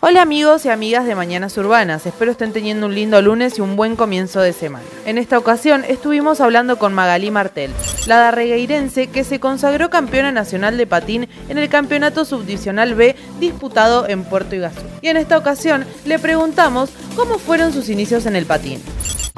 Hola amigos y amigas de Mañanas Urbanas, espero estén teniendo un lindo lunes y un buen comienzo de semana. En esta ocasión estuvimos hablando con Magalí Martel, la darregueirense que se consagró campeona nacional de patín en el campeonato subdivisional B disputado en Puerto Iguazú. Y en esta ocasión le preguntamos cómo fueron sus inicios en el patín.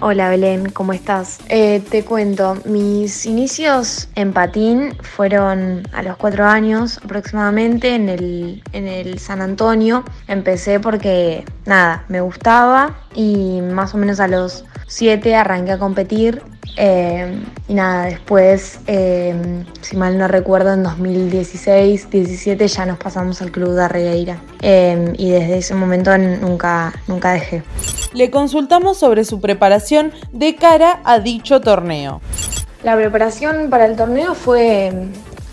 Hola Belén, ¿cómo estás? Eh, te cuento, mis inicios en patín fueron a los cuatro años aproximadamente en el, en el San Antonio. Empecé porque, nada, me gustaba y más o menos a los siete arranqué a competir eh, y nada, después, eh, si mal no recuerdo, en 2016-17 ya nos pasamos al club de Arregueira y desde ese momento nunca, nunca dejé. Le consultamos sobre su preparación de cara a dicho torneo. La preparación para el torneo fue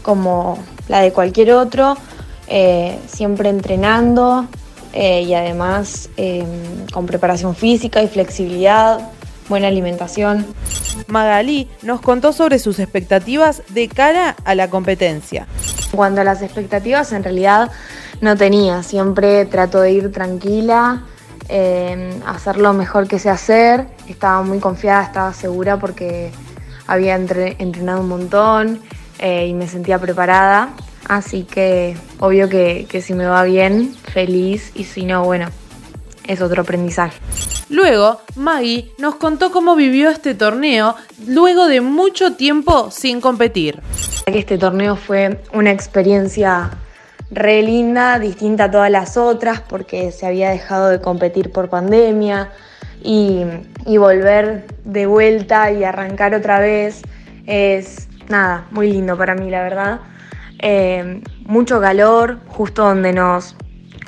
como la de cualquier otro, eh, siempre entrenando eh, y además em, con preparación física y flexibilidad, buena alimentación. Magalí nos contó sobre sus expectativas de cara a la competencia. Cuando a las expectativas en realidad no tenía, siempre trato de ir tranquila, eh, hacer lo mejor que sé hacer. Estaba muy confiada, estaba segura porque había entrenado un montón eh, y me sentía preparada. Así que obvio que, que si me va bien, feliz y si no, bueno, es otro aprendizaje. Luego, Maggie nos contó cómo vivió este torneo luego de mucho tiempo sin competir. Este torneo fue una experiencia re linda, distinta a todas las otras porque se había dejado de competir por pandemia y, volver de vuelta y arrancar otra vez es nada, muy lindo para mí la verdad. Eh, mucho calor justo donde nos,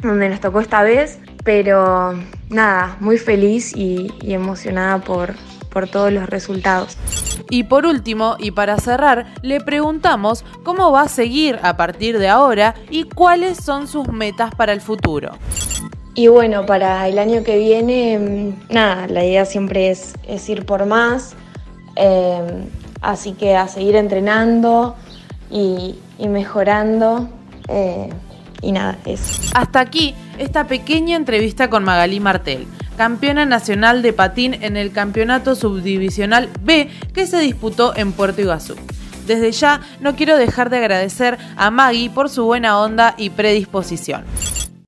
donde nos tocó esta vez, pero nada, muy feliz y, y emocionada por, por todos los resultados. Y por último, y para cerrar, le preguntamos cómo va a seguir a partir de ahora y cuáles son sus metas para el futuro. Y bueno, para el año que viene, mm, nada, la idea siempre es, ir por más. Em, así que a seguir entrenando y, mejorando. Eh, y nada, eso. Hasta aquí esta pequeña entrevista con Magalí Martel campeona nacional de patín en el campeonato subdivisional B que se disputó en Puerto Iguazú. Desde ya no quiero dejar de agradecer a Maggie por su buena onda y predisposición.